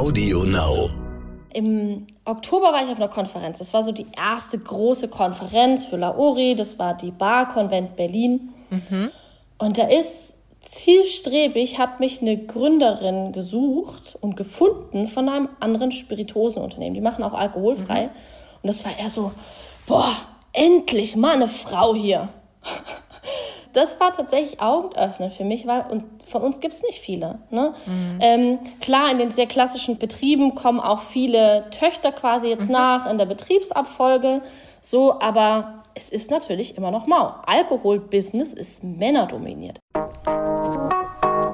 Audio Now. Im Oktober war ich auf einer Konferenz. Das war so die erste große Konferenz für Laori. Das war die Bar-Konvent Berlin. Und da ist zielstrebig, hat mich eine Gründerin gesucht und gefunden von einem anderen Spirituosenunternehmen. Die machen auch alkoholfrei. Und das war eher so, boah, endlich mal eine Frau hier. Das war tatsächlich Augenöffnen für mich, weil und von uns gibt es nicht viele. Ne? Ähm, klar, in den sehr klassischen Betrieben kommen auch viele Töchter quasi jetzt nach in der Betriebsabfolge. So, aber es ist natürlich immer noch mau. Alkoholbusiness ist männerdominiert.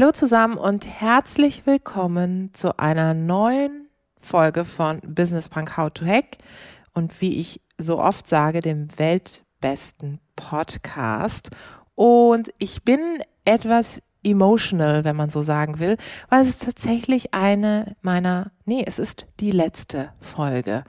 Hallo zusammen und herzlich willkommen zu einer neuen Folge von Business Punk How to Hack und wie ich so oft sage, dem weltbesten Podcast. Und ich bin etwas emotional, wenn man so sagen will, weil es ist tatsächlich eine meiner, nee, es ist die letzte Folge.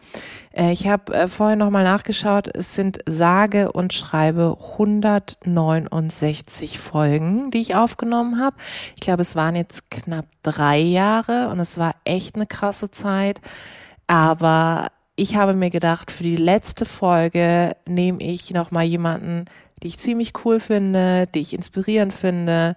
Äh, Ich habe äh, vorher nochmal nachgeschaut, es sind sage und schreibe 169 Folgen, die ich aufgenommen habe. Ich glaube, es waren jetzt knapp drei Jahre und es war echt eine krasse Zeit. Aber ich habe mir gedacht, für die letzte Folge nehme ich nochmal jemanden, die ich ziemlich cool finde, die ich inspirierend finde,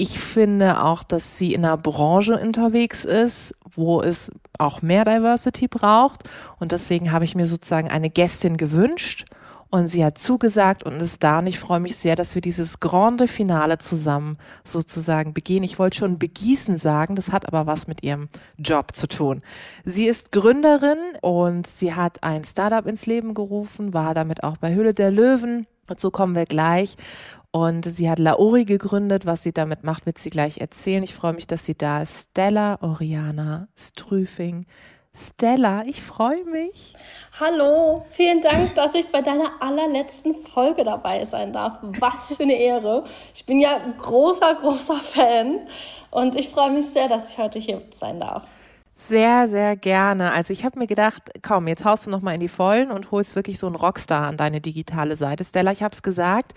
ich finde auch, dass sie in einer Branche unterwegs ist, wo es auch mehr Diversity braucht. Und deswegen habe ich mir sozusagen eine Gästin gewünscht und sie hat zugesagt und ist da. Und ich freue mich sehr, dass wir dieses Grande Finale zusammen sozusagen begehen. Ich wollte schon begießen sagen, das hat aber was mit ihrem Job zu tun. Sie ist Gründerin und sie hat ein Startup ins Leben gerufen, war damit auch bei Höhle der Löwen. Dazu kommen wir gleich. Und sie hat Laori gegründet. Was sie damit macht, wird sie gleich erzählen. Ich freue mich, dass sie da ist. Stella Oriana Strüfing. Stella, ich freue mich. Hallo, vielen Dank, dass ich bei deiner allerletzten Folge dabei sein darf. Was für eine Ehre. Ich bin ja großer, großer Fan und ich freue mich sehr, dass ich heute hier sein darf. Sehr, sehr gerne. Also ich habe mir gedacht, komm, jetzt haust du noch mal in die Vollen und holst wirklich so einen Rockstar an deine digitale Seite. Stella, ich habe es gesagt,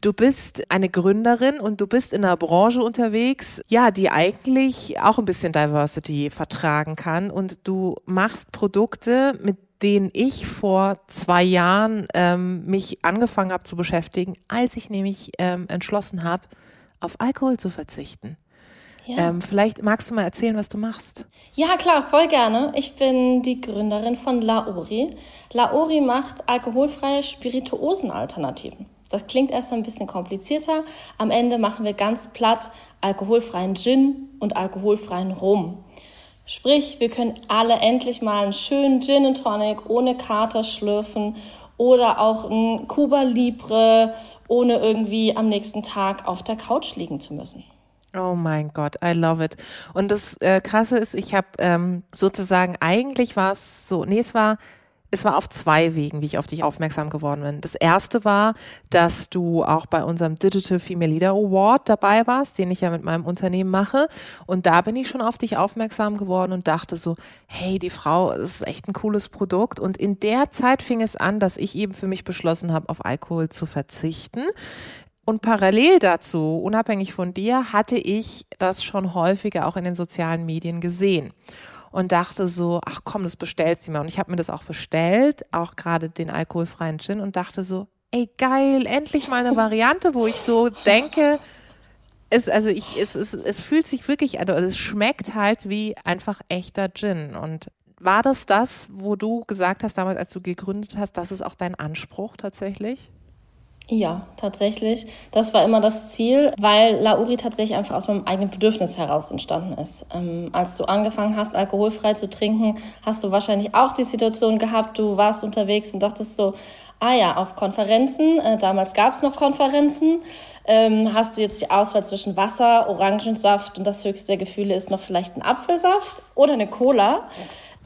du bist eine Gründerin und du bist in einer Branche unterwegs, ja, die eigentlich auch ein bisschen Diversity vertragen kann und du machst Produkte, mit denen ich vor zwei Jahren ähm, mich angefangen habe zu beschäftigen, als ich nämlich ähm, entschlossen habe, auf Alkohol zu verzichten. Ja. Ähm, vielleicht magst du mal erzählen, was du machst. Ja, klar, voll gerne. Ich bin die Gründerin von Laori. Laori macht alkoholfreie Spirituosenalternativen. Das klingt erst ein bisschen komplizierter. Am Ende machen wir ganz platt alkoholfreien Gin und alkoholfreien Rum. Sprich, wir können alle endlich mal einen schönen Gin and Tonic ohne Kater schlürfen oder auch ein Cuba Libre, ohne irgendwie am nächsten Tag auf der Couch liegen zu müssen. Oh mein Gott, I love it. Und das äh, Krasse ist, ich habe ähm, sozusagen, eigentlich war es so, nee, es war, es war auf zwei Wegen, wie ich auf dich aufmerksam geworden bin. Das erste war, dass du auch bei unserem Digital Female Leader Award dabei warst, den ich ja mit meinem Unternehmen mache. Und da bin ich schon auf dich aufmerksam geworden und dachte so, hey, die Frau, ist echt ein cooles Produkt. Und in der Zeit fing es an, dass ich eben für mich beschlossen habe, auf Alkohol zu verzichten. Und parallel dazu, unabhängig von dir, hatte ich das schon häufiger auch in den sozialen Medien gesehen und dachte so, ach komm, das bestellt sie mir. Und ich habe mir das auch bestellt, auch gerade den alkoholfreien Gin und dachte so, ey geil, endlich mal eine Variante, wo ich so denke, es, also ich, es, es, es fühlt sich wirklich, also es schmeckt halt wie einfach echter Gin. Und war das das, wo du gesagt hast damals, als du gegründet hast, das ist auch dein Anspruch tatsächlich? Ja, tatsächlich. Das war immer das Ziel, weil Lauri tatsächlich einfach aus meinem eigenen Bedürfnis heraus entstanden ist. Ähm, als du angefangen hast, alkoholfrei zu trinken, hast du wahrscheinlich auch die Situation gehabt, du warst unterwegs und dachtest so, ah ja, auf Konferenzen, äh, damals gab es noch Konferenzen, ähm, hast du jetzt die Auswahl zwischen Wasser, Orangensaft und das höchste der Gefühle ist noch vielleicht ein Apfelsaft oder eine Cola.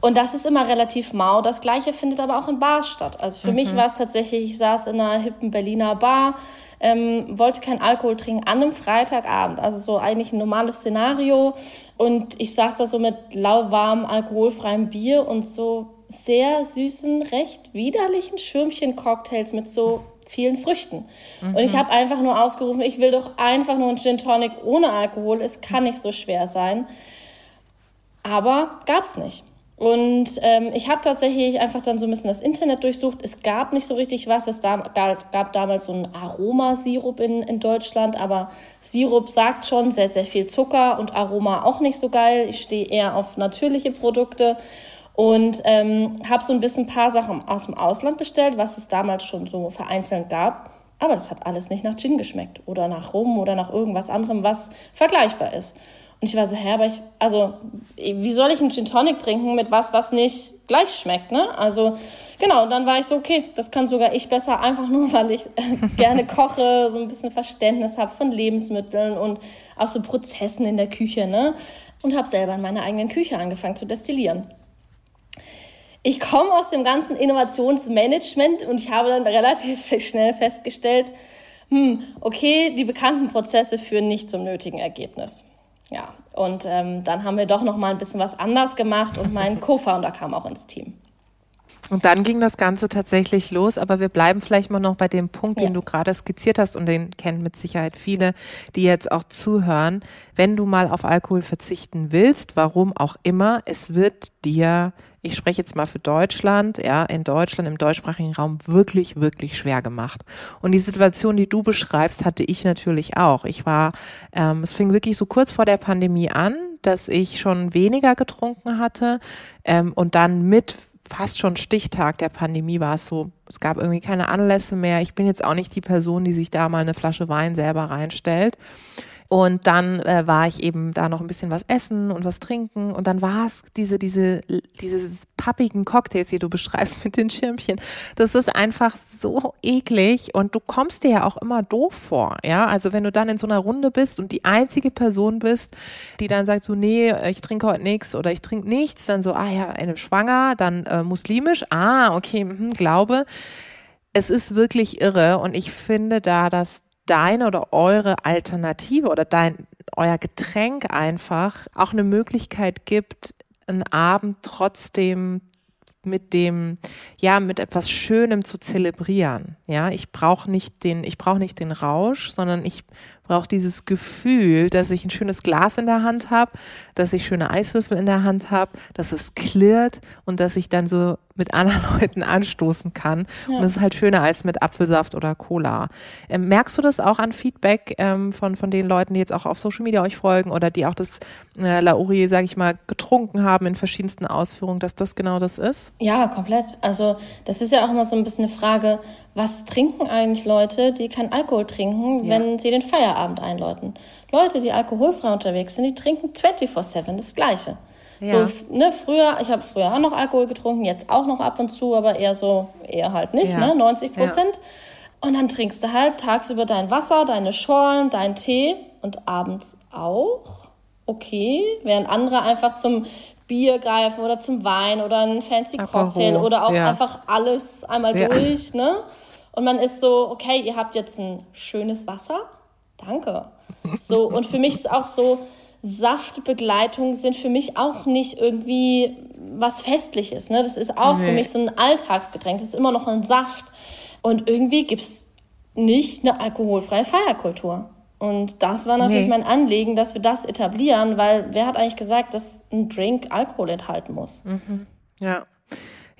Und das ist immer relativ mau. Das gleiche findet aber auch in Bars statt. Also für mhm. mich war es tatsächlich, ich saß in einer hippen Berliner Bar, ähm, wollte kein Alkohol trinken an einem Freitagabend. Also so eigentlich ein normales Szenario. Und ich saß da so mit lauwarmem, alkoholfreiem Bier und so sehr süßen, recht widerlichen Schirmchen-Cocktails mit so vielen Früchten. Mhm. Und ich habe einfach nur ausgerufen, ich will doch einfach nur einen Gin Tonic ohne Alkohol. Es kann nicht so schwer sein. Aber gab's nicht. Und ähm, ich habe tatsächlich einfach dann so ein bisschen das Internet durchsucht. Es gab nicht so richtig was. Es da, gab, gab damals so einen Aromasirup in, in Deutschland, aber Sirup sagt schon sehr, sehr viel Zucker und Aroma auch nicht so geil. Ich stehe eher auf natürliche Produkte und ähm, habe so ein bisschen ein paar Sachen aus dem Ausland bestellt, was es damals schon so vereinzelt gab. Aber das hat alles nicht nach Gin geschmeckt oder nach Rum oder nach irgendwas anderem, was vergleichbar ist. Und ich war so, hä, aber ich, also, wie soll ich einen Gin Tonic trinken mit was, was nicht gleich schmeckt, ne? Also, genau, und dann war ich so, okay, das kann sogar ich besser, einfach nur, weil ich gerne koche, so ein bisschen Verständnis habe von Lebensmitteln und auch so Prozessen in der Küche, ne? Und habe selber in meiner eigenen Küche angefangen zu destillieren. Ich komme aus dem ganzen Innovationsmanagement und ich habe dann relativ schnell festgestellt, hm, okay, die bekannten Prozesse führen nicht zum nötigen Ergebnis. Ja, und ähm, dann haben wir doch noch mal ein bisschen was anders gemacht und mein Co-Founder kam auch ins Team. Und dann ging das Ganze tatsächlich los, aber wir bleiben vielleicht mal noch bei dem Punkt, den ja. du gerade skizziert hast und den kennen mit Sicherheit viele, die jetzt auch zuhören. Wenn du mal auf Alkohol verzichten willst, warum auch immer, es wird dir, ich spreche jetzt mal für Deutschland, ja, in Deutschland, im deutschsprachigen Raum wirklich, wirklich schwer gemacht. Und die Situation, die du beschreibst, hatte ich natürlich auch. Ich war, ähm, es fing wirklich so kurz vor der Pandemie an, dass ich schon weniger getrunken hatte ähm, und dann mit fast schon Stichtag der Pandemie war es so, es gab irgendwie keine Anlässe mehr. Ich bin jetzt auch nicht die Person, die sich da mal eine Flasche Wein selber reinstellt. Und dann äh, war ich eben da noch ein bisschen was essen und was trinken. Und dann war es diese, diese, diese pappigen Cocktails, die du beschreibst mit den Schirmchen. Das ist einfach so eklig und du kommst dir ja auch immer doof vor. Ja, also wenn du dann in so einer Runde bist und die einzige Person bist, die dann sagt so, nee, ich trinke heute nichts oder ich trinke nichts, dann so, ah ja, eine Schwanger, dann äh, muslimisch, ah, okay, mh, glaube. Es ist wirklich irre und ich finde da, dass deine oder eure Alternative oder dein, euer Getränk einfach auch eine Möglichkeit gibt, einen Abend trotzdem mit dem, ja, mit etwas Schönem zu zelebrieren. Ja, ich brauche nicht den, ich brauche nicht den Rausch, sondern ich brauche dieses Gefühl, dass ich ein schönes Glas in der Hand habe, dass ich schöne Eiswürfel in der Hand habe, dass es klirrt und dass ich dann so mit anderen Leuten anstoßen kann. Ja. Und das ist halt schöner als mit Apfelsaft oder Cola. Ähm, merkst du das auch an Feedback ähm, von, von den Leuten, die jetzt auch auf Social Media euch folgen oder die auch das äh, Lauri, sage ich mal, getrunken haben in verschiedensten Ausführungen, dass das genau das ist? Ja, komplett. Also das ist ja auch immer so ein bisschen eine Frage, was trinken eigentlich Leute, die keinen Alkohol trinken, ja. wenn sie den Feierabend einläuten? Leute, die alkoholfrei unterwegs sind, die trinken 24-7 das Gleiche. Ja. So, ne, früher, ich habe früher auch noch Alkohol getrunken, jetzt auch noch ab und zu, aber eher so, eher halt nicht, ja. ne, 90 Prozent. Ja. Und dann trinkst du halt tagsüber dein Wasser, deine Schorlen, deinen Tee und abends auch. Okay, während andere einfach zum Bier greifen oder zum Wein oder einen fancy Cocktail oder auch ja. einfach alles einmal durch, ne? Und man ist so, okay, ihr habt jetzt ein schönes Wasser. Danke. So, und für mich ist auch so, Saftbegleitungen sind für mich auch nicht irgendwie was Festliches. Ne? Das ist auch nee. für mich so ein Alltagsgetränk. Das ist immer noch ein Saft. Und irgendwie gibt es nicht eine alkoholfreie Feierkultur. Und das war natürlich nee. mein Anliegen, dass wir das etablieren, weil wer hat eigentlich gesagt, dass ein Drink Alkohol enthalten muss? Mhm. Ja.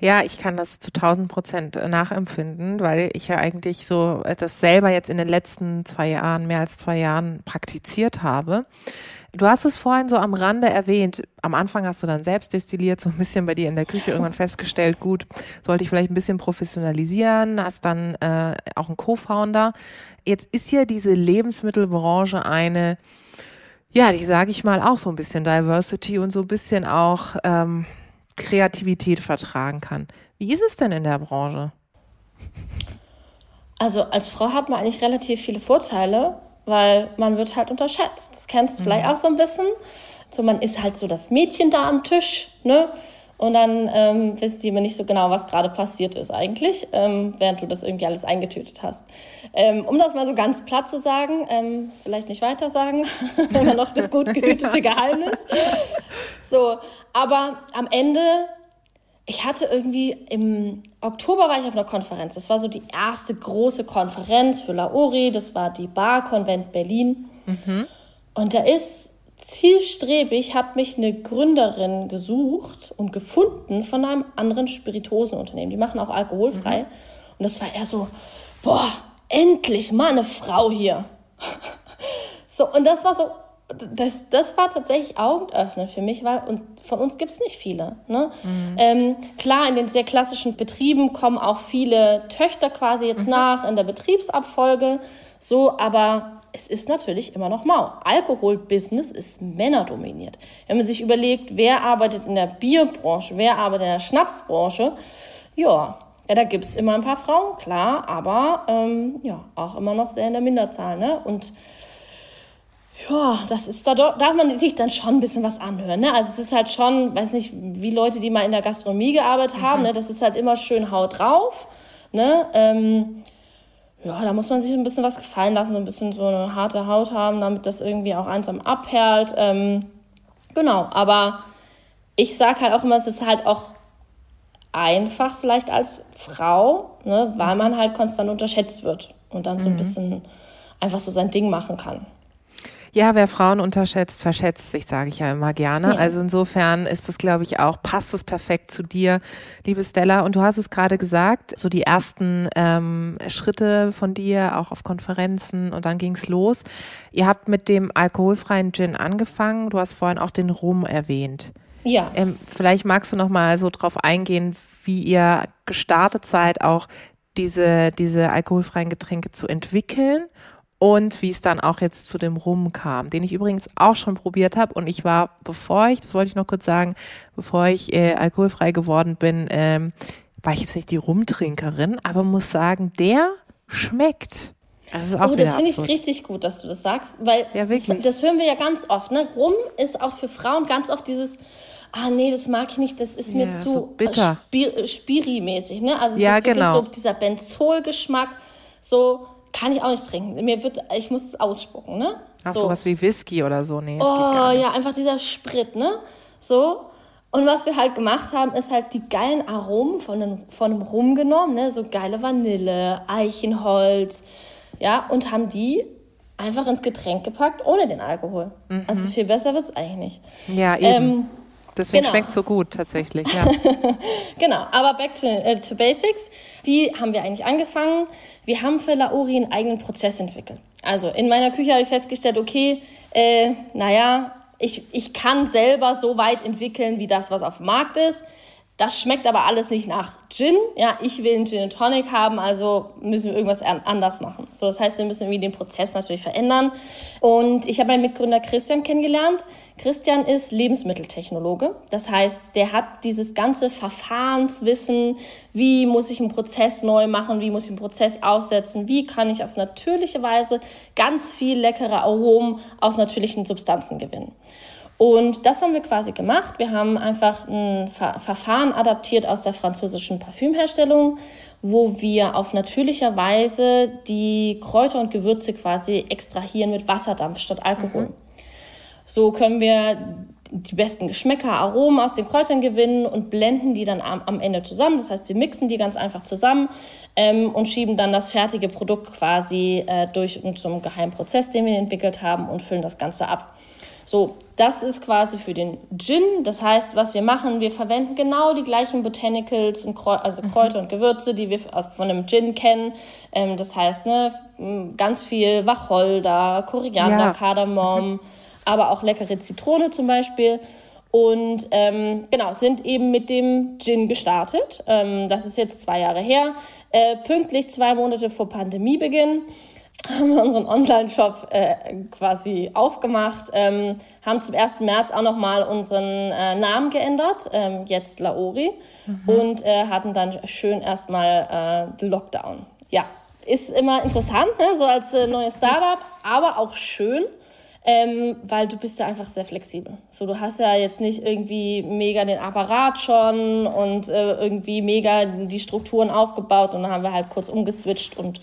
Ja, ich kann das zu 1000 Prozent nachempfinden, weil ich ja eigentlich so das selber jetzt in den letzten zwei Jahren, mehr als zwei Jahren praktiziert habe. Du hast es vorhin so am Rande erwähnt. Am Anfang hast du dann selbst destilliert, so ein bisschen bei dir in der Küche irgendwann festgestellt, gut, sollte ich vielleicht ein bisschen professionalisieren, hast dann äh, auch einen Co-Founder. Jetzt ist ja diese Lebensmittelbranche eine, ja, die sage ich mal auch so ein bisschen Diversity und so ein bisschen auch ähm, Kreativität vertragen kann. Wie ist es denn in der Branche? Also als Frau hat man eigentlich relativ viele Vorteile weil man wird halt unterschätzt. Das kennst du mhm. vielleicht auch so ein bisschen. So, man ist halt so das Mädchen da am Tisch, ne? Und dann ähm, wissen die immer nicht so genau, was gerade passiert ist eigentlich, ähm, während du das irgendwie alles eingetötet hast. Ähm, um das mal so ganz platt zu sagen, ähm, vielleicht nicht weiter sagen, immer noch das gut gehütete Geheimnis. So, aber am Ende, ich hatte irgendwie im Oktober war ich auf einer Konferenz. Das war so die erste große Konferenz für Laori. Das war die Bar Konvent Berlin. Mhm. Und da ist zielstrebig hat mich eine Gründerin gesucht und gefunden von einem anderen Spirituosenunternehmen. Die machen auch alkoholfrei. Mhm. Und das war eher so, boah, endlich mal eine Frau hier. so, und das war so, das, das war tatsächlich Augenöffnen für mich, weil und von uns gibt es nicht viele. Ne? Mhm. Ähm, klar, in den sehr klassischen Betrieben kommen auch viele Töchter quasi jetzt mhm. nach in der Betriebsabfolge. So, aber es ist natürlich immer noch mau. Alkoholbusiness ist männerdominiert. Wenn man sich überlegt, wer arbeitet in der Bierbranche, wer arbeitet in der Schnapsbranche, ja, ja da gibt es immer ein paar Frauen, klar, aber ähm, ja, auch immer noch sehr in der Minderzahl. Ne? Und ja, das ist, da darf man sich dann schon ein bisschen was anhören. Ne? Also es ist halt schon, weiß nicht, wie Leute, die mal in der Gastronomie gearbeitet haben, mhm. ne? das ist halt immer schön Haut drauf. Ne? Ähm, ja, da muss man sich ein bisschen was gefallen lassen, ein bisschen so eine harte Haut haben, damit das irgendwie auch einsam abperlt. Ähm, genau, aber ich sage halt auch immer, es ist halt auch einfach vielleicht als Frau, ne, weil man halt konstant unterschätzt wird und dann so ein mhm. bisschen einfach so sein Ding machen kann. Ja, wer Frauen unterschätzt, verschätzt sich, sage ich ja immer gerne. Ja. Also insofern ist es, glaube ich, auch, passt es perfekt zu dir, liebe Stella. Und du hast es gerade gesagt, so die ersten ähm, Schritte von dir, auch auf Konferenzen und dann ging's los. Ihr habt mit dem alkoholfreien Gin angefangen. Du hast vorhin auch den Rum erwähnt. Ja. Ähm, vielleicht magst du noch mal so drauf eingehen, wie ihr gestartet seid, auch diese, diese alkoholfreien Getränke zu entwickeln und wie es dann auch jetzt zu dem Rum kam, den ich übrigens auch schon probiert habe. Und ich war, bevor ich, das wollte ich noch kurz sagen, bevor ich äh, alkoholfrei geworden bin, ähm, war ich jetzt nicht die Rumtrinkerin, aber muss sagen, der schmeckt. Also oh, das finde ich richtig gut, dass du das sagst, weil ja, das, das, hören wir ja ganz oft. Ne? Rum ist auch für Frauen ganz oft dieses, ah nee, das mag ich nicht, das ist mir zu so bitter. Spiri-mäßig. Ne? Also es ja, ist wirklich genau. so dieser Benzol-Geschmack, so kann ich auch nicht trinken. Mir wird, ich muss es ausspucken, ne? Ach, so. sowas wie Whisky oder so, nee. Oh, ja, einfach dieser Sprit, ne? So. Und was wir halt gemacht haben, ist halt die geilen Aromen von dem, von dem Rum genommen, ne? So geile Vanille, Eichenholz, ja, und haben die einfach ins Getränk gepackt, ohne den Alkohol. Mhm. Also viel besser wird es eigentlich nicht. Ja, eben. Ähm, Deswegen genau. schmeckt so gut tatsächlich, ja. genau, aber back to, äh, to basics. Wie haben wir eigentlich angefangen? Wir haben für Laori einen eigenen Prozess entwickelt. Also in meiner Küche habe ich festgestellt, okay, äh, naja, ich, ich kann selber so weit entwickeln, wie das, was auf dem Markt ist. Das schmeckt aber alles nicht nach Gin. Ja, ich will einen Gin Tonic haben, also müssen wir irgendwas anders machen. So, das heißt, wir müssen irgendwie den Prozess natürlich verändern. Und ich habe meinen Mitgründer Christian kennengelernt. Christian ist Lebensmitteltechnologe. Das heißt, der hat dieses ganze Verfahrenswissen. Wie muss ich einen Prozess neu machen? Wie muss ich einen Prozess aussetzen? Wie kann ich auf natürliche Weise ganz viel leckere Aromen aus natürlichen Substanzen gewinnen? Und das haben wir quasi gemacht. Wir haben einfach ein Ver Verfahren adaptiert aus der französischen Parfümherstellung, wo wir auf natürlicher Weise die Kräuter und Gewürze quasi extrahieren mit Wasserdampf statt Alkohol. Mhm. So können wir die besten Geschmäcker, Aromen aus den Kräutern gewinnen und blenden die dann am, am Ende zusammen. Das heißt, wir mixen die ganz einfach zusammen ähm, und schieben dann das fertige Produkt quasi äh, durch so einen geheimen Prozess, den wir entwickelt haben und füllen das Ganze ab. So, das ist quasi für den Gin. Das heißt, was wir machen, wir verwenden genau die gleichen Botanicals, und Kräu also mhm. Kräuter und Gewürze, die wir von einem Gin kennen. Ähm, das heißt, ne, ganz viel Wacholder, Koriander, ja. Kardamom, mhm. aber auch leckere Zitrone zum Beispiel. Und ähm, genau, sind eben mit dem Gin gestartet. Ähm, das ist jetzt zwei Jahre her, äh, pünktlich zwei Monate vor Pandemiebeginn haben wir unseren Online-Shop äh, quasi aufgemacht, ähm, haben zum 1. März auch nochmal unseren äh, Namen geändert, ähm, jetzt Laori, mhm. und äh, hatten dann schön erstmal äh, Lockdown. Ja, ist immer interessant, ne? so als äh, neues Startup, aber auch schön, ähm, weil du bist ja einfach sehr flexibel. So, du hast ja jetzt nicht irgendwie mega den Apparat schon und äh, irgendwie mega die Strukturen aufgebaut und dann haben wir halt kurz umgeswitcht und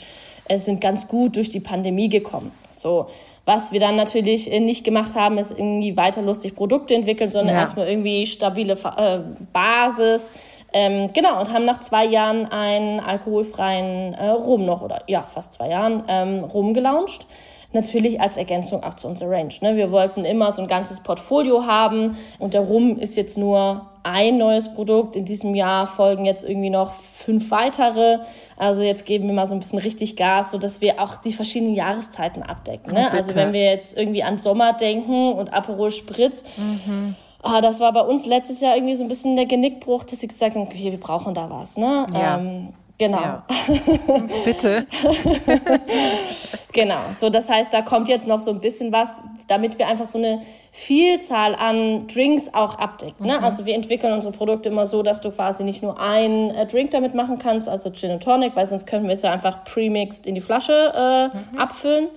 sind ganz gut durch die Pandemie gekommen. So, was wir dann natürlich äh, nicht gemacht haben, ist irgendwie weiter lustig Produkte entwickeln, sondern ja. erstmal irgendwie stabile äh, Basis. Ähm, genau, und haben nach zwei Jahren einen alkoholfreien äh, Rum noch, oder ja, fast zwei Jahren, ähm, Rum gelauncht natürlich als Ergänzung auch zu unserer Range. Ne? Wir wollten immer so ein ganzes Portfolio haben und der Rum ist jetzt nur ein neues Produkt. In diesem Jahr folgen jetzt irgendwie noch fünf weitere. Also jetzt geben wir mal so ein bisschen richtig Gas, sodass wir auch die verschiedenen Jahreszeiten abdecken. Ne? Oh, also wenn wir jetzt irgendwie an Sommer denken und Aperol Spritz, mhm. Oh, das war bei uns letztes Jahr irgendwie so ein bisschen der Genickbruch, dass sie gesagt haben, okay, wir brauchen da was. Ne? Ja. Ähm, Genau. Ja. Bitte. genau. So, das heißt, da kommt jetzt noch so ein bisschen was, damit wir einfach so eine Vielzahl an Drinks auch abdecken. Ne? Mhm. Also wir entwickeln unsere Produkte immer so, dass du quasi nicht nur einen äh, Drink damit machen kannst, also Gin und Tonic, weil sonst könnten wir es ja einfach premixed in die Flasche äh, mhm. abfüllen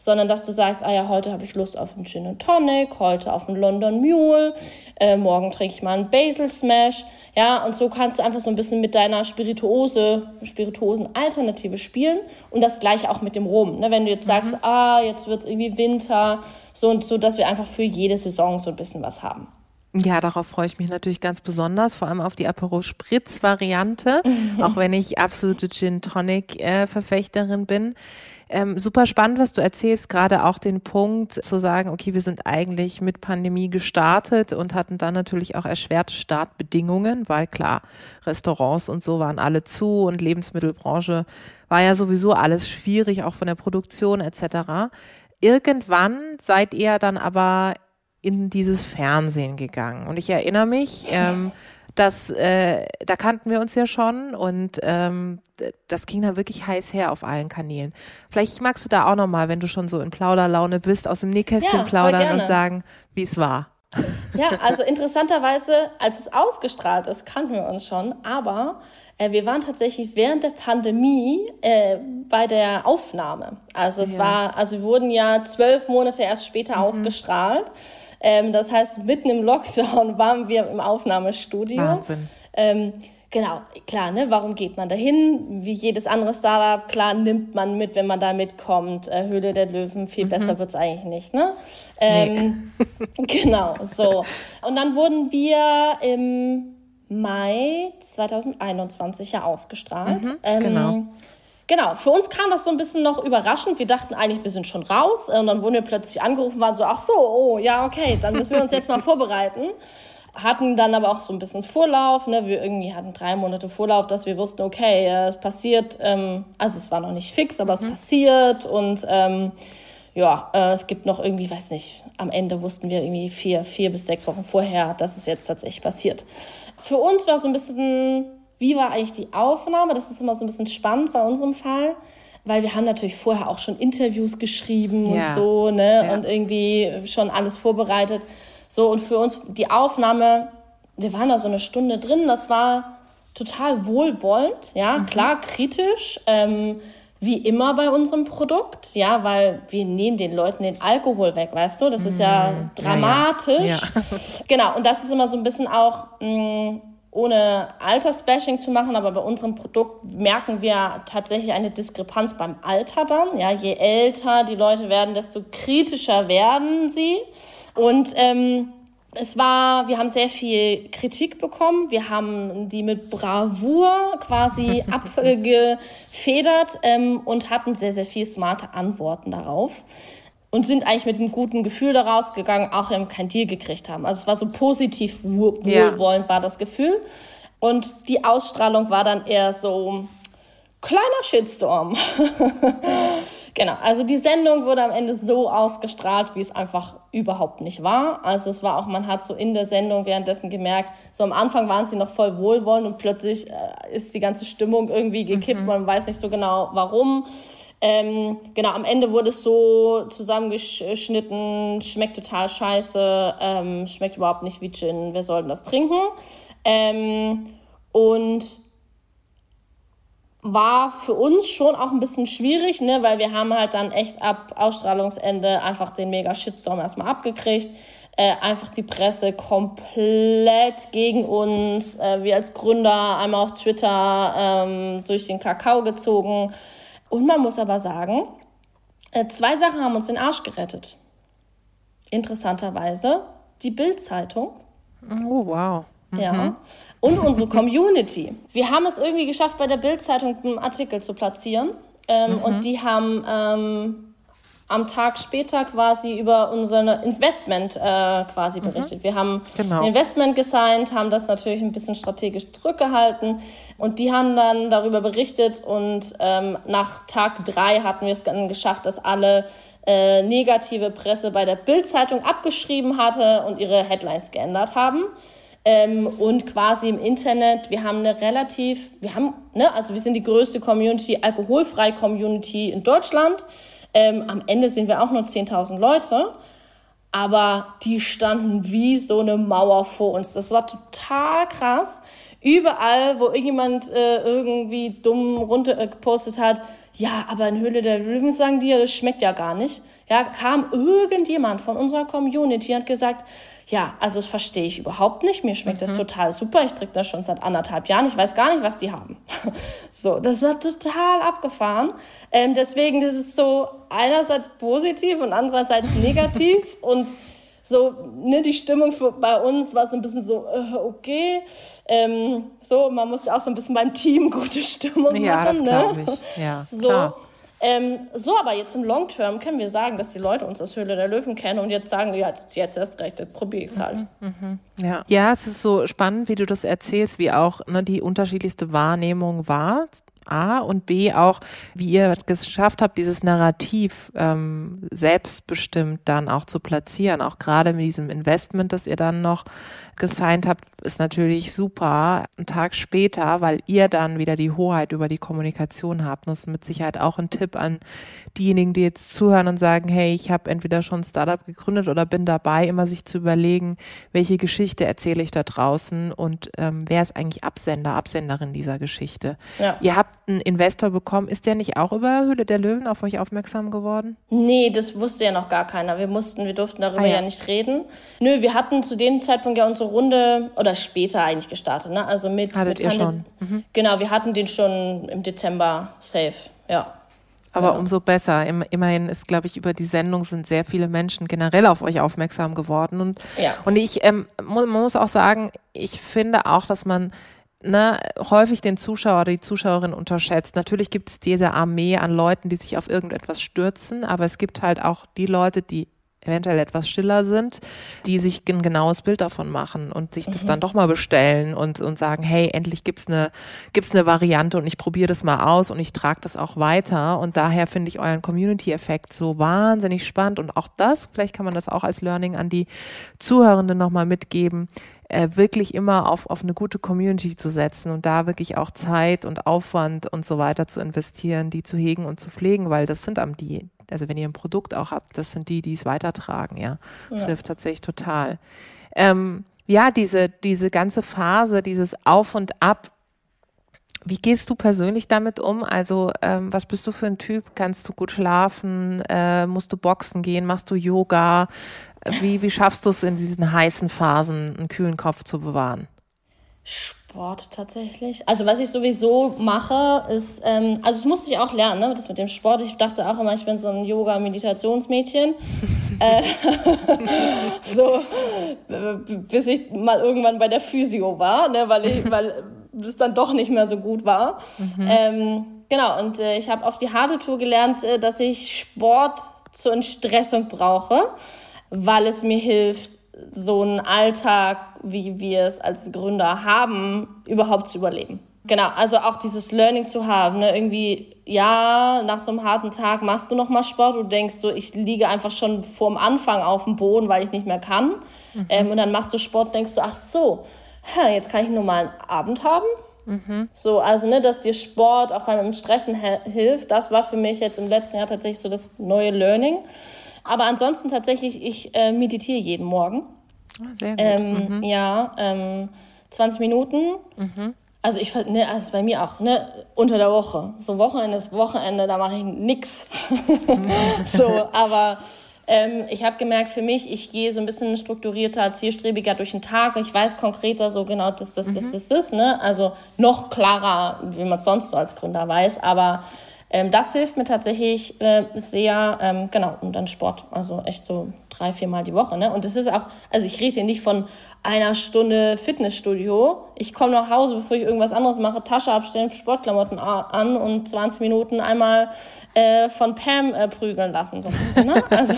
sondern dass du sagst, ah ja, heute habe ich Lust auf einen Gin and Tonic, heute auf einen London Mule, äh, morgen trinke ich mal einen Basil Smash, ja, und so kannst du einfach so ein bisschen mit deiner Spirituose, Spirituosen-Alternative spielen und das gleiche auch mit dem Rum, ne? wenn du jetzt sagst, mhm. ah, jetzt wird es irgendwie Winter, so und so, dass wir einfach für jede Saison so ein bisschen was haben. Ja, darauf freue ich mich natürlich ganz besonders, vor allem auf die Aperol Spritz Variante, mhm. auch wenn ich absolute Gin Tonic äh, Verfechterin bin. Ähm, super spannend, was du erzählst, gerade auch den Punkt zu sagen, okay, wir sind eigentlich mit Pandemie gestartet und hatten dann natürlich auch erschwerte Startbedingungen, weil klar, Restaurants und so waren alle zu und Lebensmittelbranche war ja sowieso alles schwierig, auch von der Produktion etc. Irgendwann seid ihr dann aber in dieses Fernsehen gegangen. Und ich erinnere mich, ähm, das, äh, da kannten wir uns ja schon und ähm, das ging dann wirklich heiß her auf allen Kanälen. Vielleicht magst du da auch nochmal, wenn du schon so in Plauderlaune bist, aus dem Nähkästchen ja, plaudern und sagen, wie es war. Ja, also interessanterweise, als es ausgestrahlt ist, kannten wir uns schon, aber äh, wir waren tatsächlich während der Pandemie äh, bei der Aufnahme. Also es ja. war, also wir wurden ja zwölf Monate erst später mhm. ausgestrahlt. Ähm, das heißt, mitten im Lockdown waren wir im Aufnahmestudio. Wahnsinn. Ähm, genau, klar, ne? Warum geht man dahin? Wie jedes andere Startup, klar, nimmt man mit, wenn man da mitkommt. Äh, Höhle der Löwen, viel mhm. besser wird's eigentlich nicht, ne? Ähm, nee. genau, so. Und dann wurden wir im Mai 2021 ja ausgestrahlt. Mhm, ähm, genau. Für uns kam das so ein bisschen noch überraschend. Wir dachten eigentlich, wir sind schon raus. Und dann wurden wir plötzlich angerufen, waren so, ach so, oh, ja, okay, dann müssen wir uns jetzt mal vorbereiten. Hatten dann aber auch so ein bisschen Vorlauf. Ne? Wir irgendwie hatten drei Monate Vorlauf, dass wir wussten, okay, äh, es passiert, ähm, also es war noch nicht fix, aber mhm. es passiert. Und ähm, ja, äh, es gibt noch irgendwie, weiß nicht, am Ende wussten wir irgendwie vier, vier bis sechs Wochen vorher, dass es jetzt tatsächlich passiert. Für uns war so ein bisschen wie war eigentlich die Aufnahme? Das ist immer so ein bisschen spannend bei unserem Fall, weil wir haben natürlich vorher auch schon Interviews geschrieben ja. und so, ne? Ja. Und irgendwie schon alles vorbereitet. So, und für uns die Aufnahme, wir waren da so eine Stunde drin, das war total wohlwollend, ja, mhm. klar, kritisch, ähm, wie immer bei unserem Produkt, ja, weil wir nehmen den Leuten den Alkohol weg, weißt du? Das ist ja mhm. dramatisch. Ja, ja. genau, und das ist immer so ein bisschen auch, mh, mm, ohne Altersbashing zu machen, aber bei unserem Produkt merken wir tatsächlich eine Diskrepanz beim Alter dann. Ja, je älter die Leute werden, desto kritischer werden sie. Und ähm, es war, wir haben sehr viel Kritik bekommen. Wir haben die mit Bravour quasi abgefedert ähm, und hatten sehr, sehr viel smarte Antworten darauf und sind eigentlich mit einem guten Gefühl daraus gegangen, auch wenn wir kein Deal gekriegt haben. Also es war so positiv wohlwollend ja. war das Gefühl. Und die Ausstrahlung war dann eher so kleiner Shitstorm. genau, also die Sendung wurde am Ende so ausgestrahlt, wie es einfach überhaupt nicht war. Also es war auch, man hat so in der Sendung währenddessen gemerkt, so am Anfang waren sie noch voll wohlwollend und plötzlich äh, ist die ganze Stimmung irgendwie gekippt, mhm. man weiß nicht so genau warum. Ähm, genau, am Ende wurde es so zusammengeschnitten, schmeckt total scheiße, ähm, schmeckt überhaupt nicht wie Gin, wer soll denn das trinken? Ähm, und war für uns schon auch ein bisschen schwierig, ne, weil wir haben halt dann echt ab Ausstrahlungsende einfach den mega Shitstorm erstmal abgekriegt. Äh, einfach die Presse komplett gegen uns. Äh, wir als Gründer einmal auf Twitter ähm, durch den Kakao gezogen. Und man muss aber sagen, äh, zwei Sachen haben uns den Arsch gerettet. Interessanterweise die Bild-Zeitung. Oh, wow. Mhm. Ja. Und unsere Community. Wir haben es irgendwie geschafft, bei der Bild-Zeitung einen Artikel zu platzieren. Ähm, mhm. Und die haben ähm, am Tag später quasi über unser Investment äh, quasi mhm. berichtet. Mhm. Wir haben genau. ein Investment gesigned, haben das natürlich ein bisschen strategisch zurückgehalten und die haben dann darüber berichtet und ähm, nach Tag drei hatten wir es dann geschafft, dass alle äh, negative Presse bei der Bild-Zeitung abgeschrieben hatte und ihre Headlines geändert haben. Ähm, und quasi im Internet, wir haben eine relativ, wir haben, ne, also wir sind die größte Community, alkoholfreie Community in Deutschland. Ähm, am Ende sind wir auch nur 10.000 Leute, aber die standen wie so eine Mauer vor uns. Das war total krass. Überall, wo irgendjemand äh, irgendwie dumm runtergepostet hat, ja, aber in Höhle der Löwen sagen die ja, das schmeckt ja gar nicht. Ja, kam irgendjemand von unserer Community und hat gesagt, ja, also das verstehe ich überhaupt nicht. Mir schmeckt mhm. das total super. Ich trinke das schon seit anderthalb Jahren. Ich weiß gar nicht, was die haben. so, das ist total abgefahren. Ähm, deswegen, das ist so einerseits positiv und andererseits negativ. und so, ne, die Stimmung für, bei uns war so ein bisschen so, äh, okay. Ähm, so, man muss ja auch so ein bisschen beim Team gute Stimmung ja, machen. Ja, das glaube ich. Ja, so. Klar. Ähm, so, aber jetzt im Long Term können wir sagen, dass die Leute uns aus Höhle der Löwen kennen und jetzt sagen, ja, jetzt, jetzt erst recht, jetzt probiere ich es halt. Mhm, mhm. Ja. ja, es ist so spannend, wie du das erzählst, wie auch ne, die unterschiedlichste Wahrnehmung war A und B auch, wie ihr geschafft habt, dieses Narrativ ähm, selbstbestimmt dann auch zu platzieren, auch gerade mit diesem Investment, das ihr dann noch gesigned habt, ist natürlich super. Ein Tag später, weil ihr dann wieder die Hoheit über die Kommunikation habt. das ist mit Sicherheit auch ein Tipp an diejenigen, die jetzt zuhören und sagen, hey, ich habe entweder schon ein Startup gegründet oder bin dabei, immer sich zu überlegen, welche Geschichte erzähle ich da draußen und ähm, wer ist eigentlich Absender, Absenderin dieser Geschichte. Ja. Ihr habt einen Investor bekommen. Ist der nicht auch über Höhle der Löwen auf euch aufmerksam geworden? Nee, das wusste ja noch gar keiner. Wir mussten, wir durften darüber ah, ja. ja nicht reden. Nö, wir hatten zu dem Zeitpunkt ja unsere Runde oder später eigentlich gestartet, ne? Also mit. Hattet mit ihr schon? Mhm. Genau, wir hatten den schon im Dezember safe, ja. Aber genau. umso besser. Immerhin ist, glaube ich, über die Sendung sind sehr viele Menschen generell auf euch aufmerksam geworden. Und, ja. und ich, ähm, man muss auch sagen, ich finde auch, dass man ne, häufig den Zuschauer oder die Zuschauerin unterschätzt. Natürlich gibt es diese Armee an Leuten, die sich auf irgendetwas stürzen, aber es gibt halt auch die Leute, die eventuell etwas stiller sind, die sich ein genaues Bild davon machen und sich das mhm. dann doch mal bestellen und, und sagen, hey, endlich gibt's eine, gibt's eine Variante und ich probiere das mal aus und ich trage das auch weiter. Und daher finde ich euren Community-Effekt so wahnsinnig spannend. Und auch das, vielleicht kann man das auch als Learning an die Zuhörenden nochmal mitgeben, äh, wirklich immer auf, auf eine gute Community zu setzen und da wirklich auch Zeit und Aufwand und so weiter zu investieren, die zu hegen und zu pflegen, weil das sind am die, also wenn ihr ein Produkt auch habt, das sind die, die es weitertragen, ja. Das ja. hilft tatsächlich total. Ähm, ja, diese, diese ganze Phase, dieses Auf und Ab, wie gehst du persönlich damit um? Also, ähm, was bist du für ein Typ? Kannst du gut schlafen? Äh, musst du boxen gehen? Machst du Yoga? Wie, wie schaffst du es in diesen heißen Phasen, einen kühlen Kopf zu bewahren? Sport tatsächlich. Also was ich sowieso mache, ist, ähm, also das musste ich auch lernen, ne? das mit dem Sport. Ich dachte auch immer, ich bin so ein Yoga-Meditationsmädchen. äh, so, bis ich mal irgendwann bei der Physio war, ne? weil ich, weil es dann doch nicht mehr so gut war. Mhm. Ähm, genau, und äh, ich habe auf die harte Tour gelernt, äh, dass ich Sport zur Entstressung brauche, weil es mir hilft, so einen Alltag, wie wir es als Gründer haben, überhaupt zu überleben. Genau, also auch dieses Learning zu haben, ne? irgendwie, ja, nach so einem harten Tag machst du noch mal Sport, du denkst so, ich liege einfach schon vorm Anfang auf dem Boden, weil ich nicht mehr kann. Mhm. Ähm, und dann machst du Sport, denkst du, ach so, hä, jetzt kann ich nur mal einen Abend haben. Mhm. So, also, ne, dass dir Sport auch beim Stressen hilft, das war für mich jetzt im letzten Jahr tatsächlich so das neue Learning. Aber ansonsten tatsächlich, ich äh, meditiere jeden Morgen. Ah, sehr gut. Ähm, mhm. Ja, ähm, 20 Minuten. Mhm. Also ich ne, also bei mir auch, ne, unter der Woche. So Wochenende ist Wochenende, da mache ich nix. so, aber ähm, ich habe gemerkt, für mich, ich gehe so ein bisschen strukturierter, zielstrebiger durch den Tag ich weiß konkreter so genau, dass das, das, das, das ist, ne? Also noch klarer, wie man es sonst so als Gründer weiß, aber das hilft mir tatsächlich äh, sehr, ähm, genau, und dann Sport. Also echt so drei, viermal die Woche. Ne? Und das ist auch, also ich rede hier nicht von einer Stunde Fitnessstudio. Ich komme nach Hause, bevor ich irgendwas anderes mache, Tasche abstellen, Sportklamotten an und 20 Minuten einmal äh, von Pam äh, prügeln lassen. So ein bisschen, ne? also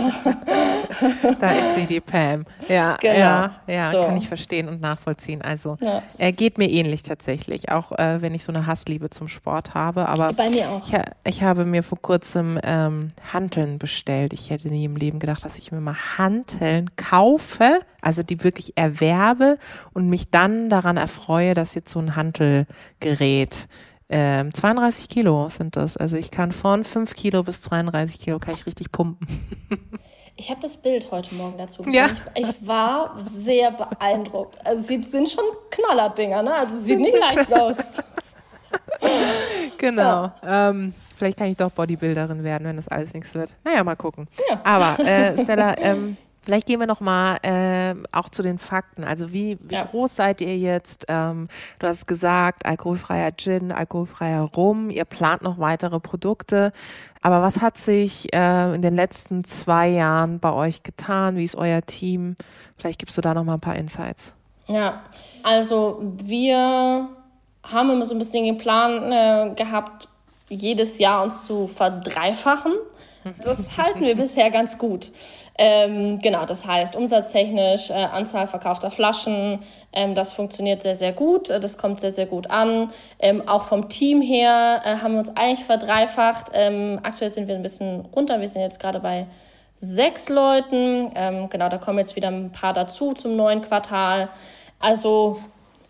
da ist sie, die Pam. Ja, genau. ja, ja so. kann ich verstehen und nachvollziehen. Also ja. er geht mir ähnlich tatsächlich, auch äh, wenn ich so eine Hassliebe zum Sport habe. Aber Bei mir auch. Ich, ich habe mir vor kurzem ähm, Hanteln bestellt. Ich hätte nie im Leben gedacht, dass ich mir mal Hanteln kaufe, also die wirklich erwerbe und mich dann daran erfreue, dass jetzt so ein Hantelgerät ähm, 32 Kilo sind das. Also ich kann von 5 Kilo bis 32 Kilo kann ich richtig pumpen. Ich habe das Bild heute Morgen dazu gesehen. Ja. Ich, ich, war sehr beeindruckt. Also sie sind schon Knallerdinger, ne? Also sieht nicht leicht aus. genau. Ja. Ähm, vielleicht kann ich doch Bodybuilderin werden, wenn das alles nichts wird. Naja, mal gucken. Ja. Aber äh, Stella, ähm, Vielleicht gehen wir noch mal äh, auch zu den Fakten. Also wie, wie ja. groß seid ihr jetzt? Ähm, du hast gesagt, alkoholfreier Gin, alkoholfreier Rum. Ihr plant noch weitere Produkte. Aber was hat sich äh, in den letzten zwei Jahren bei euch getan? Wie ist euer Team? Vielleicht gibst du da noch mal ein paar Insights. Ja, also wir haben immer so ein bisschen den Plan äh, gehabt, jedes Jahr uns zu verdreifachen. Das halten wir bisher ganz gut. Ähm, genau, das heißt, umsatztechnisch, äh, Anzahl verkaufter Flaschen, ähm, das funktioniert sehr, sehr gut. Äh, das kommt sehr, sehr gut an. Ähm, auch vom Team her äh, haben wir uns eigentlich verdreifacht. Ähm, aktuell sind wir ein bisschen runter. Wir sind jetzt gerade bei sechs Leuten. Ähm, genau, da kommen jetzt wieder ein paar dazu zum neuen Quartal. Also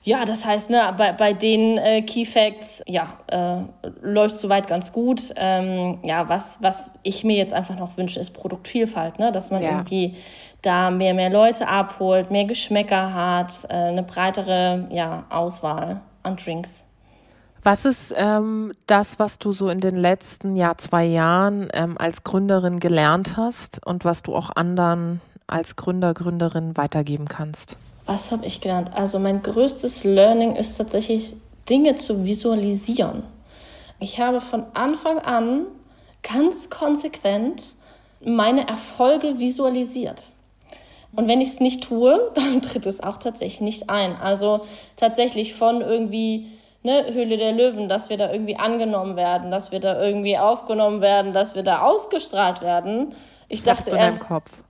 ja, das heißt, ne, bei, bei den äh, Key Facts, ja, äh, läuft soweit ganz gut. Ähm, ja, was, was ich mir jetzt einfach noch wünsche, ist Produktvielfalt, ne? dass man ja. irgendwie da mehr, mehr Leute abholt, mehr Geschmäcker hat, äh, eine breitere ja, Auswahl an Drinks. Was ist ähm, das, was du so in den letzten ja, zwei Jahren ähm, als Gründerin gelernt hast und was du auch anderen als Gründer, Gründerin weitergeben kannst? Was habe ich gelernt? Also mein größtes Learning ist tatsächlich Dinge zu visualisieren. Ich habe von Anfang an ganz konsequent meine Erfolge visualisiert. Und wenn ich es nicht tue, dann tritt es auch tatsächlich nicht ein. Also tatsächlich von irgendwie ne, Höhle der Löwen, dass wir da irgendwie angenommen werden, dass wir da irgendwie aufgenommen werden, dass wir da ausgestrahlt werden. Ich das dachte, in deinem Kopf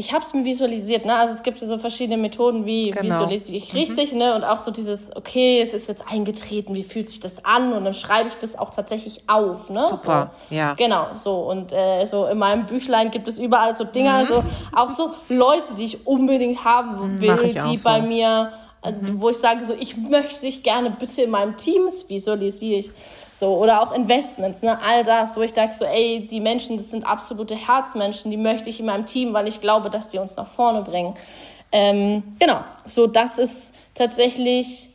ich habe es mir visualisiert, ne? Also es gibt so verschiedene Methoden, wie genau. visualisiere ich mhm. richtig, mhm. ne? Und auch so dieses, okay, es ist jetzt eingetreten, wie fühlt sich das an? Und dann schreibe ich das auch tatsächlich auf, ne? Super, so. ja. Genau, so. Und äh, so in meinem Büchlein gibt es überall so Dinger, mhm. so auch so Leute, die ich unbedingt haben mhm, will, die so. bei mir mhm. wo ich sage, so, ich möchte dich gerne bitte in meinem Team, visualisiere ich so. Oder auch Investments, ne? all das, wo ich sage, so, ey, die Menschen, das sind absolute Herzmenschen, die möchte ich in meinem Team, weil ich glaube, dass die uns nach vorne bringen. Ähm, genau, so, das ist tatsächlich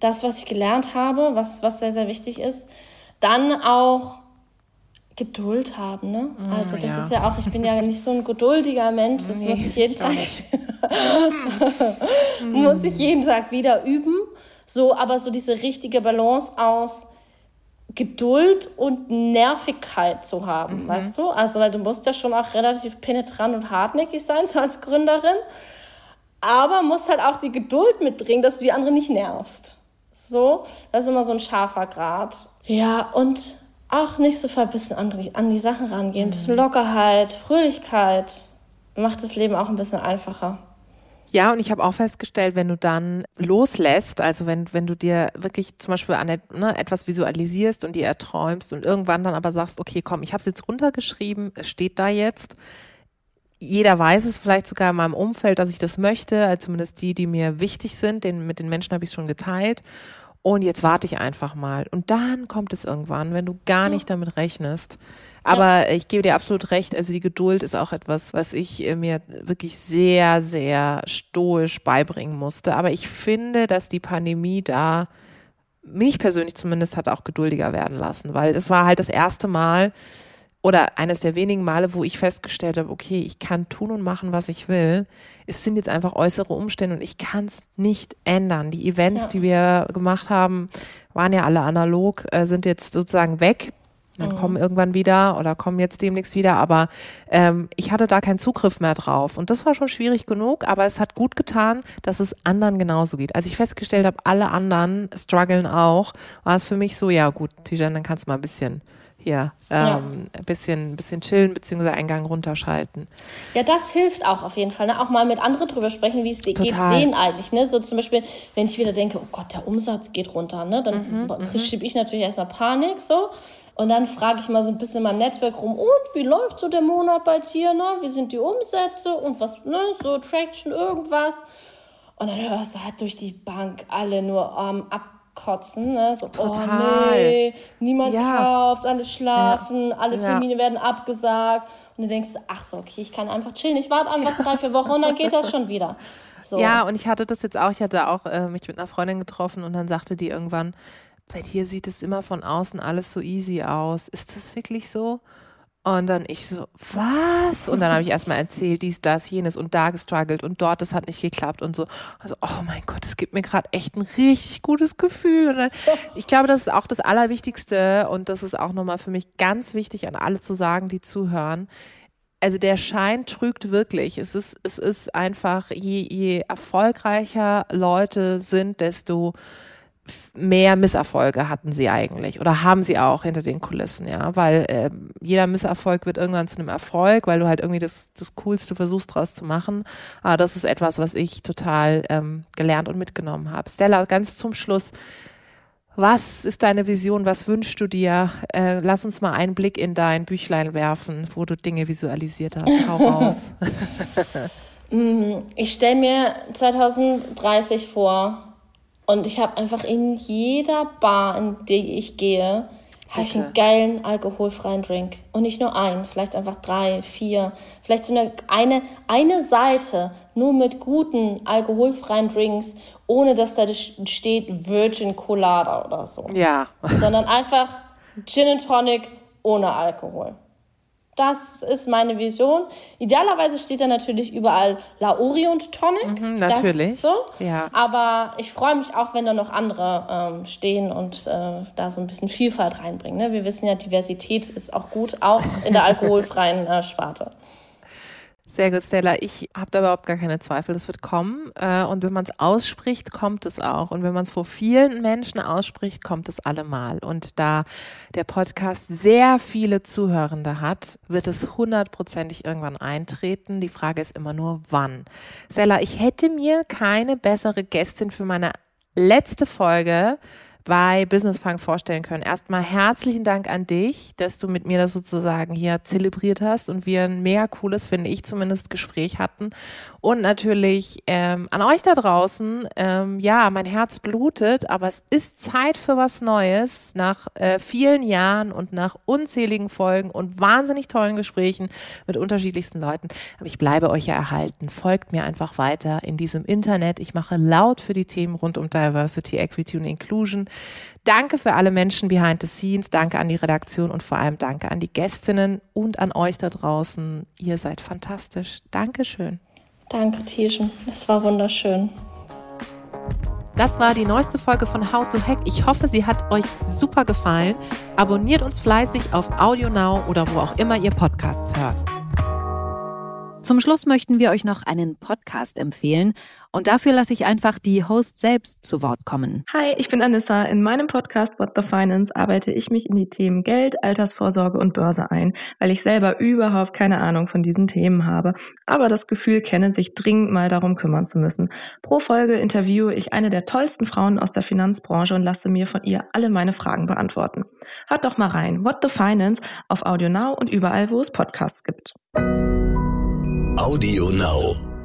das, was ich gelernt habe, was, was sehr, sehr wichtig ist. Dann auch Geduld haben, ne? Mm, also das ja. ist ja auch, ich bin ja nicht so ein geduldiger Mensch, das nee, muss ich jeden Tag muss ich jeden Tag wieder üben. So, aber so diese richtige Balance aus Geduld und Nervigkeit zu haben, mhm. weißt du? Also, weil du musst ja schon auch relativ penetrant und hartnäckig sein, so als Gründerin. Aber musst halt auch die Geduld mitbringen, dass du die anderen nicht nervst. So, das ist immer so ein scharfer Grad. Ja, und auch nicht so verbissen an die, an die Sachen rangehen. Ein bisschen mhm. Lockerheit, Fröhlichkeit macht das Leben auch ein bisschen einfacher. Ja, und ich habe auch festgestellt, wenn du dann loslässt, also wenn, wenn du dir wirklich zum Beispiel an, ne, etwas visualisierst und dir erträumst und irgendwann dann aber sagst, okay, komm, ich habe es jetzt runtergeschrieben, es steht da jetzt. Jeder weiß es vielleicht sogar in meinem Umfeld, dass ich das möchte, also zumindest die, die mir wichtig sind, den, mit den Menschen habe ich es schon geteilt. Und jetzt warte ich einfach mal. Und dann kommt es irgendwann, wenn du gar nicht damit rechnest. Aber ja. ich gebe dir absolut recht, also die Geduld ist auch etwas, was ich äh, mir wirklich sehr, sehr stoisch beibringen musste. Aber ich finde, dass die Pandemie da mich persönlich zumindest hat auch geduldiger werden lassen, weil es war halt das erste Mal, oder eines der wenigen Male, wo ich festgestellt habe, okay, ich kann tun und machen, was ich will. Es sind jetzt einfach äußere Umstände und ich kann es nicht ändern. Die Events, ja. die wir gemacht haben, waren ja alle analog, äh, sind jetzt sozusagen weg. Dann mhm. kommen irgendwann wieder oder kommen jetzt demnächst wieder, aber ähm, ich hatte da keinen Zugriff mehr drauf. Und das war schon schwierig genug, aber es hat gut getan, dass es anderen genauso geht. Als ich festgestellt habe, alle anderen strugglen auch, war es für mich so, ja gut, Tijan, dann kannst du mal ein bisschen hier ähm, ja. ein bisschen, ein bisschen chillen bzw. Eingang runterschalten. Ja, das hilft auch auf jeden Fall. Ne? Auch mal mit anderen drüber sprechen, wie es geht denen eigentlich. Ne? So zum Beispiel, wenn ich wieder denke, oh Gott, der Umsatz geht runter, ne? dann mhm, mhm. schiebe ich natürlich erstmal Panik so. Und dann frage ich mal so ein bisschen in meinem Netzwerk rum, und wie läuft so der Monat bei dir? Ne? Wie sind die Umsätze und was, ne? so Traction, irgendwas. Und dann hörst du halt durch die Bank alle nur ähm, ab kotzen, ne? So, Total. oh nee, niemand ja. kauft, alle schlafen, ja. alle Termine ja. werden abgesagt. Und du denkst, ach so, okay, ich kann einfach chillen, ich warte einfach drei, vier Wochen und dann geht das schon wieder. So. Ja, und ich hatte das jetzt auch, ich hatte auch äh, mich mit einer Freundin getroffen und dann sagte die irgendwann, bei dir sieht es immer von außen alles so easy aus. Ist das wirklich so? Und dann ich so, was? Und dann habe ich erstmal erzählt, dies, das, jenes und da gestruggelt und dort, das hat nicht geklappt und so. Also, oh mein Gott, es gibt mir gerade echt ein richtig gutes Gefühl. Und dann, ich glaube, das ist auch das Allerwichtigste und das ist auch nochmal für mich ganz wichtig, an alle zu sagen, die zuhören. Also der Schein trügt wirklich. Es ist, es ist einfach, je, je erfolgreicher Leute sind, desto mehr Misserfolge hatten sie eigentlich oder haben sie auch hinter den Kulissen, ja, weil äh, jeder Misserfolg wird irgendwann zu einem Erfolg, weil du halt irgendwie das, das Coolste versuchst draus zu machen. Aber das ist etwas, was ich total ähm, gelernt und mitgenommen habe. Stella, ganz zum Schluss, was ist deine Vision? Was wünschst du dir? Äh, lass uns mal einen Blick in dein Büchlein werfen, wo du Dinge visualisiert hast. Hau raus. Mm, ich stelle mir 2030 vor, und ich habe einfach in jeder Bar, in die ich gehe, habe ich einen geilen alkoholfreien Drink. Und nicht nur einen, vielleicht einfach drei, vier, vielleicht so eine, eine, eine Seite nur mit guten alkoholfreien Drinks, ohne dass da steht Virgin Colada oder so. Ja. Sondern einfach Gin and Tonic ohne Alkohol. Das ist meine Vision. Idealerweise steht da natürlich überall Lauri und Tonic. Mhm, natürlich. so. Ja. Aber ich freue mich auch, wenn da noch andere ähm, stehen und äh, da so ein bisschen Vielfalt reinbringen. Ne? Wir wissen ja, Diversität ist auch gut, auch in der alkoholfreien äh, Sparte. Sehr gut, Stella. Ich habe da überhaupt gar keine Zweifel, das wird kommen. Äh, und wenn man es ausspricht, kommt es auch. Und wenn man es vor vielen Menschen ausspricht, kommt es allemal. Und da der Podcast sehr viele Zuhörende hat, wird es hundertprozentig irgendwann eintreten. Die Frage ist immer nur, wann. Stella, ich hätte mir keine bessere Gästin für meine letzte Folge bei Business Punk vorstellen können. Erstmal herzlichen Dank an dich, dass du mit mir das sozusagen hier zelebriert hast und wir ein mega cooles, finde ich zumindest, Gespräch hatten. Und natürlich ähm, an euch da draußen, ähm, ja, mein Herz blutet, aber es ist Zeit für was Neues nach äh, vielen Jahren und nach unzähligen Folgen und wahnsinnig tollen Gesprächen mit unterschiedlichsten Leuten. Aber ich bleibe euch ja erhalten. Folgt mir einfach weiter in diesem Internet. Ich mache laut für die Themen rund um Diversity, Equity und Inclusion. Danke für alle Menschen behind the scenes, danke an die Redaktion und vor allem danke an die Gästinnen und an euch da draußen. Ihr seid fantastisch. Dankeschön. Danke, Tischen. Es war wunderschön. Das war die neueste Folge von How to Hack. Ich hoffe, sie hat euch super gefallen. Abonniert uns fleißig auf Audio Now oder wo auch immer ihr Podcasts hört. Zum Schluss möchten wir euch noch einen Podcast empfehlen. Und dafür lasse ich einfach die Host selbst zu Wort kommen. Hi, ich bin Anissa. In meinem Podcast What the Finance arbeite ich mich in die Themen Geld, Altersvorsorge und Börse ein, weil ich selber überhaupt keine Ahnung von diesen Themen habe, aber das Gefühl kenne, sich dringend mal darum kümmern zu müssen. Pro Folge interviewe ich eine der tollsten Frauen aus der Finanzbranche und lasse mir von ihr alle meine Fragen beantworten. Hört doch mal rein. What the Finance auf Audio Now und überall, wo es Podcasts gibt. Audio Now.